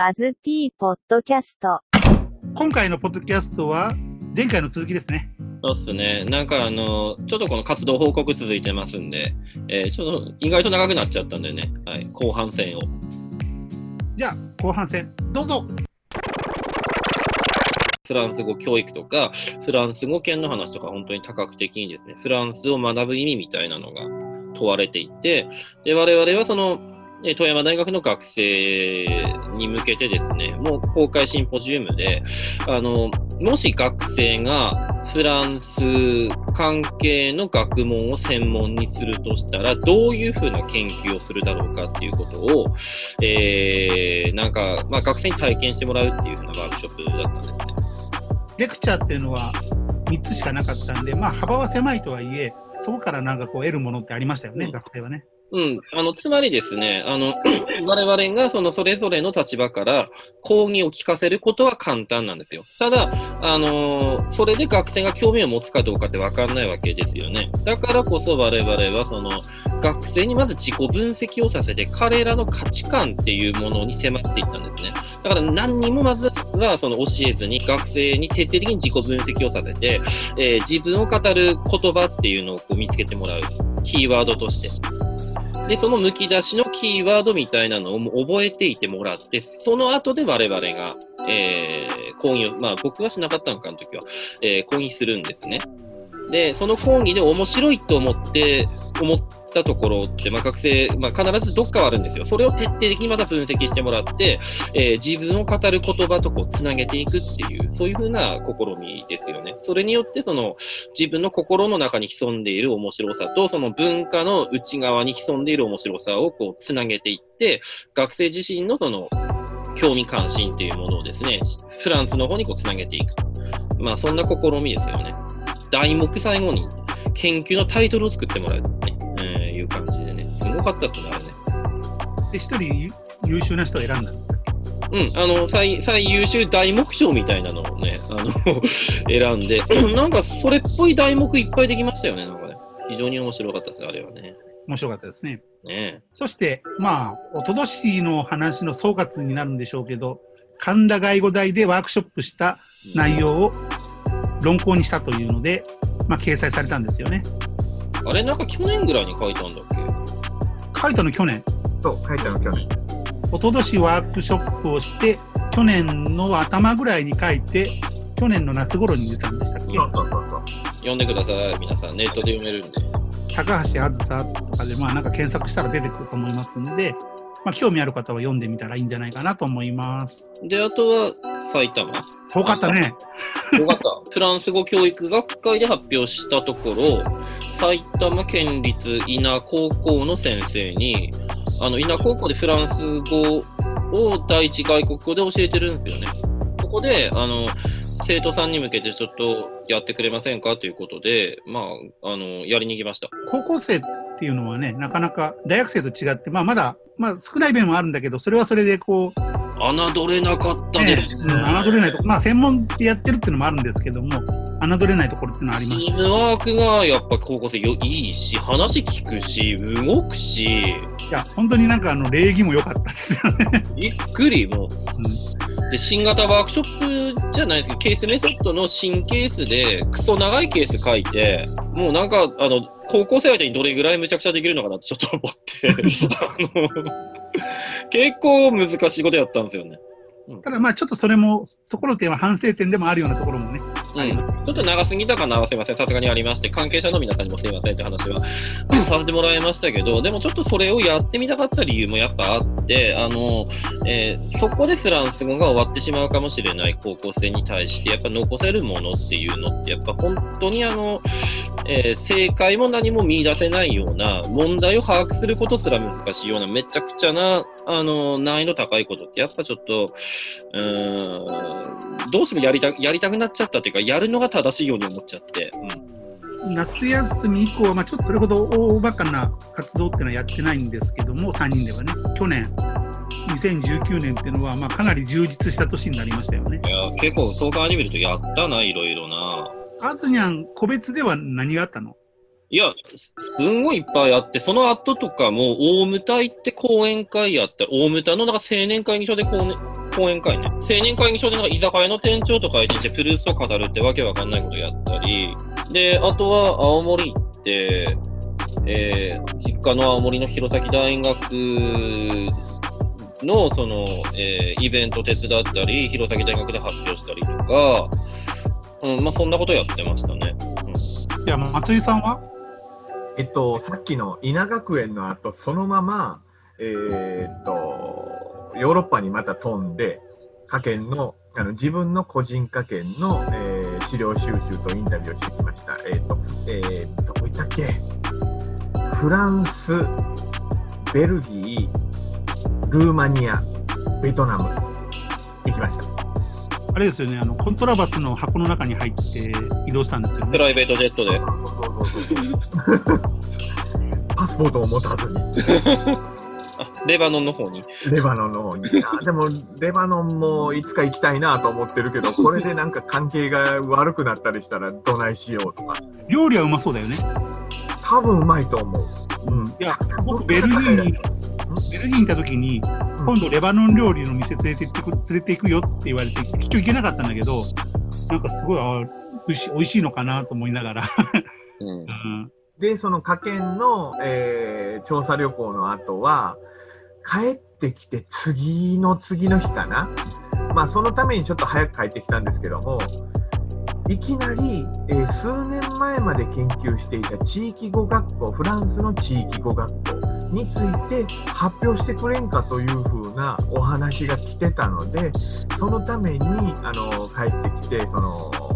バズピーポッドキャスト。今回のポッドキャストは前回の続きですね。そうっすね。なんかあの、ちょっとこの活動報告続いてますんで、えーちょっと意外と長くなっちゃったんでね、はい、後半戦を。じゃあ後半戦どうぞフランス語教育とか、フランス語圏の話とか、本当に多角的にですね、フランスを学ぶ意味みたいなのが問われていて、で、我々はその、えー富山大学の学生に向けてですね、もう公開シンポジウムで、あの、もし学生がフランス関係の学問を専門にするとしたら、どういうふうな研究をするだろうかっていうことを、えー、なんか、まあ、学生に体験してもらうっていうふうなワークショップだったんですね。レクチャーっていうのは3つしかなかったんで、まあ幅は狭いとはいえ、そこからなんかこう得るものってありましたよね、うん学生はね。うん、あのつまりですね、あの 我々がそのそれぞれの立場から講義を聞かせることは簡単なんですよ。ただ、あのそれで学生が興味を持つかどうかって分かんないわけですよね。だからこそ我々はその学生にまず自己分析をさせて、彼らの価値観っていうものに迫っていったんですね。だから何にもまずはその教えずに学生に徹底的に自己分析をさせて、えー自分を語る言葉っていうのをこう見つけてもらう。キーワードとして。で、その剥き出しのキーワードみたいなのを覚えていてもらって、その後で我々が、えー講義を、まあ僕はしなかったのか、の時は、えー講義するんですね。で、その講義で面白いと思って、思ってたところって、まあ学生、まあ必ずどっかはあるんですよ。それを徹底的にまた分析してもらって、えー自分を語る言葉とこうつなげていくっていう、そういうふうな試みですよね。それによって、その、自分の心の中に潜んでいる面白さと、その文化の内側に潜んでいる面白さをこうつなげていって、学生自身のその興味関心っていうものをですね、フランスの方にこうつなげていく。まあそんな試みですよね。題目最後に研究のタイトルを作ってもらうすごかったですね、あれね。で、一人優秀な人を選んだんですよ。うん、あの最最優秀題目賞みたいなのをね、あの 選んで、なんかそれっぽい題目いっぱいできましたよね、なんかね。非常に面白かったです、あれはね。面白かったですね。ねそして、まあ、おととしの話の総括になるんでしょうけど、神田外語大でワークショップした内容を論考にしたというので、まあ、掲載されたんですよね。あれ、なんか去年ぐらいに書いたんだっけ？書いたの去年。そう、書いたの去年。おととしワークショップをして、去年の頭ぐらいに書いて、去年の夏頃に出たんでしたっけ？そうそうそうそう。読んでください、皆さん。ネットで読めるんで。高橋あずさとかで、まあなんか検索したら出てくると思いますんで、まあ興味ある方は読んでみたらいいんじゃないかなと思います。で、あとは埼玉。遠かったね。よかった。フランス語教育学会で発表したところ、埼玉県立稲高校の先生に、あの稲高校でフランス語を第一外国語で教えてるんですよね。ここで、あの、生徒さんに向けてちょっとやってくれませんかということで、まあ、あの、やりに行きました。高校生っていうのはね、なかなか大学生と違って、まあまだ、まあ少ない面はあるんだけど、それはそれでこう、侮れなかったねです、うん侮れないとこ、まあ専門でやってるっていうのもあるんですけども、侮れないところってのはありました。チームワークがやっぱ高校生よいいし、話聞くし、動くし、いや、本当になんかあの礼儀も良かったですよね。びっくり、もう。うんで、新型ワークショップじゃないですけど、ケースメソッドの新ケースで、クソ長いケース書いて、もうなんか、あの、高校生相手にどれぐらいむちゃくちゃできるのかなってちょっと思って、結構難しいことやったんですよね。ただまあちょっとそれも、そこの点は反省点でもあるようなところもね。うん、ちょっと長すぎたかな、すいません、さすがにありまして、関係者の皆さんにもすいませんって話はさせてもらいましたけど、でもちょっとそれをやってみたかった理由もやっぱあって、あのえーそこでフランス語が終わってしまうかもしれない高校生に対して、やっぱ残せるものっていうのって、やっぱ本当にあの、えー正解も何も見出せないような、問題を把握することすら難しいような、めちゃくちゃなあの難易度高いことって、やっぱちょっと、うーんどうしてもやりたやりたくなっちゃったっていうか、やるのが正しいように思っちゃって。夏休み以降は、まあ、ちょっとそれほど大バカな活動っていうのはやってないんですけども、3人ではね、去年、2019年っていうのは、まあ、かなり充実した年になりましたよね。いや、結構そう考えてみるとやったな、いろいろな。あずにゃん、個別では何があったの？いや、すすんごいいっぱいあって、その後とかも、大牟田行って講演会やったら、大牟田のなんか青年会議所で講,、ね、講演会ね。青年会議所でなんか居酒屋の店長とか一日プルースを語るってわけわかんないことやったり、で、あとは青森って、えー実家の青森の弘前大学のその、えーイベント手伝ったり、弘前大学で発表したりとか、うん、まあそんなことやってましたね。いや、松井さんは？えっと、さっきの稲学園の後、そのまま、えーっと、ヨーロッパにまた飛んで、科研の、あの自分の個人科研の、えー資料収集とインタビューをしてきました。えーっと、えーどこ行ったっけ？フランス、ベルギー、ルーマニア、ベトナム、行きました。あれですよね、あの、コントラバスの箱の中に入って移動したんですよね。プライベートジェットで。パスポートを持たずに。あ レバノンの方に。レバノンの方に。あでも、レバノンもいつか行きたいなと思ってるけど、これでなんか関係が悪くなったりしたらどないしようとか。料理はうまそうだよね。多分うまいと思う。うん。いや、僕、ベルギーに、ベルギーにいた時に、今度レバノン料理の店連れて行ってく連れて行くよって言われて、結局行けなかったんだけど、なんかすごい、あ美味しい美味しいのかなと思いながら。うん うんで、その科研の、えー調査旅行の後は、帰ってきて次の次の日かな？まあ、そのためにちょっと早く帰ってきたんですけども、いきなり、えー数年前まで研究していた地域語学校、フランスの地域語学校について発表してくれんかというふうなお話が来てたので、そのためにあの帰ってきて、その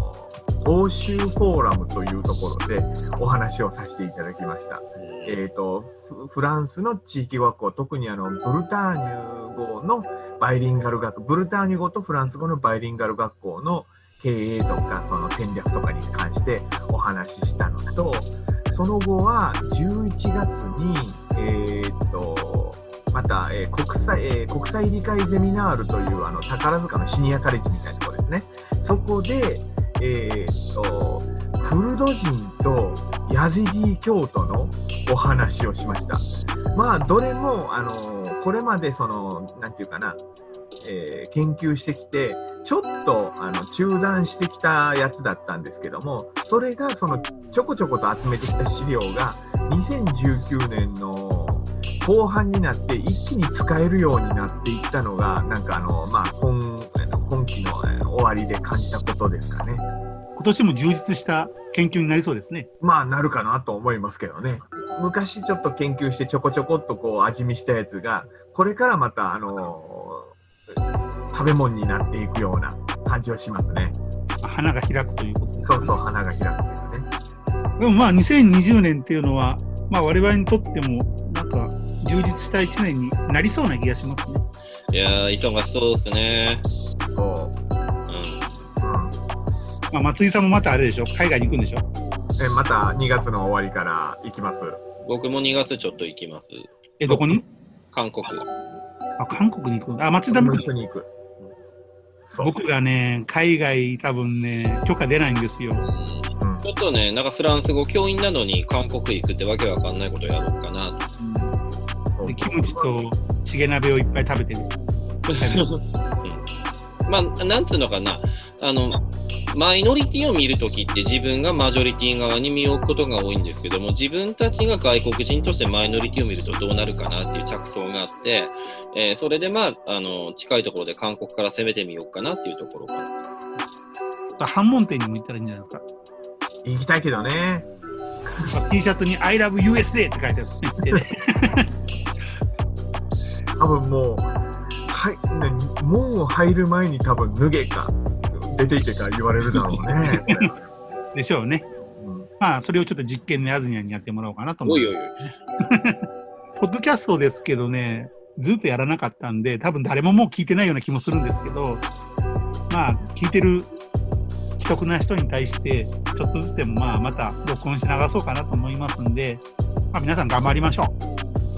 欧州フォーラムというところでお話をさせていただきました。えー、とフフランスの地域語学校、特にあのブルターニュ語のバイリンガル学ブルターニュ語とフランス語のバイリンガル学校の経営とかその戦略とかに関してお話ししたのと、その後は11月に、えー、とまた、えー国際えー国際理解ゼミナールというあの宝塚のシニアカレッジみたいなところですね。そこで、えー、とクルド人とヤジディ教徒のお話をしました。まあ、どれも、あのこれまでその、なんていうかな、えー研究してきて、ちょっとあの中断してきたやつだったんですけども、それがそのちょこちょこと集めてきた資料が、2019年の後半になって一気に使えるようになっていったのが、なんかあの、まあ、今あの今期わりで感じたことですかね。今年も充実した研究になりそうですね。まあなるかなと思いますけどね。昔ちょっと研究してちょこちょこっとこう味見したやつが、これからまたあの食べ物になっていくような感じはしますね。花が開くということです、ね。そうそう、花が開くというね。でもまあ2020年っていうのは、まあ我々にとってもなんか充実した1年になりそうな気がしますね。いやー、忙しそうですね。まあ松井さんもまたあれでしょ？海外に行くんでしょ？えまた2月の終わりから行きます。僕も2月ちょっと行きます。え、どこに？韓国。あ、韓国に行く？あ、松井さんも一緒に行く。僕がね、海外多分ね、許可出ないんですよ。うんうんちょっとね、なんかフランス語教員なのに韓国行くってわけわかんないことやろうかなと。で、キムチとチゲ鍋をいっぱい食べてる。まあ、なんつうのかな、あの、マイノリティを見るときって自分がマジョリティ側に身を置くことが多いんですけども、自分たちが外国人としてマイノリティを見るとどうなるかなっていう着想があって、えーそれでまあ、あの、近いところで韓国から攻めてみようかなっていうところかな。反問店にも行ったらいいんじゃないですか。行きたいけどね。まあ T シャツに I love USA って書いてある、ね。多分もう、はい、ね、門を入る前に多分脱げか、出ていけか言われるだろうね。でしょうね。うんまあ、それをちょっと実験でアズニャンにやってもらおうかなと思いおいおい。ポッドキャストですけどね、ずっとやらなかったんで、多分誰ももう聞いてないような気もするんですけど、まあ、聞いてる既得な人に対して、ちょっとずつでもまあ、また録音して流そうかなと思いますんで、まあ、皆さん頑張りましょ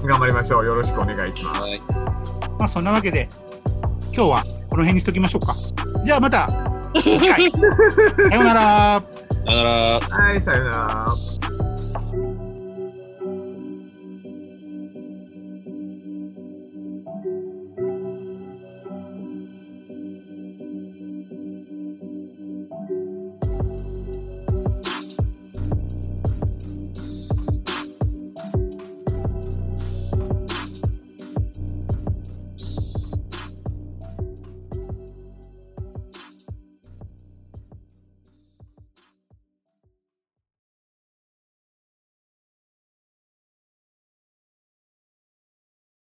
う。頑張りましょう。よろしくお願いします。はい。まあ、そんなわけで、今日はこの辺にしときましょうか。じゃあまた、さようなら。さよなら。はい、さよなら。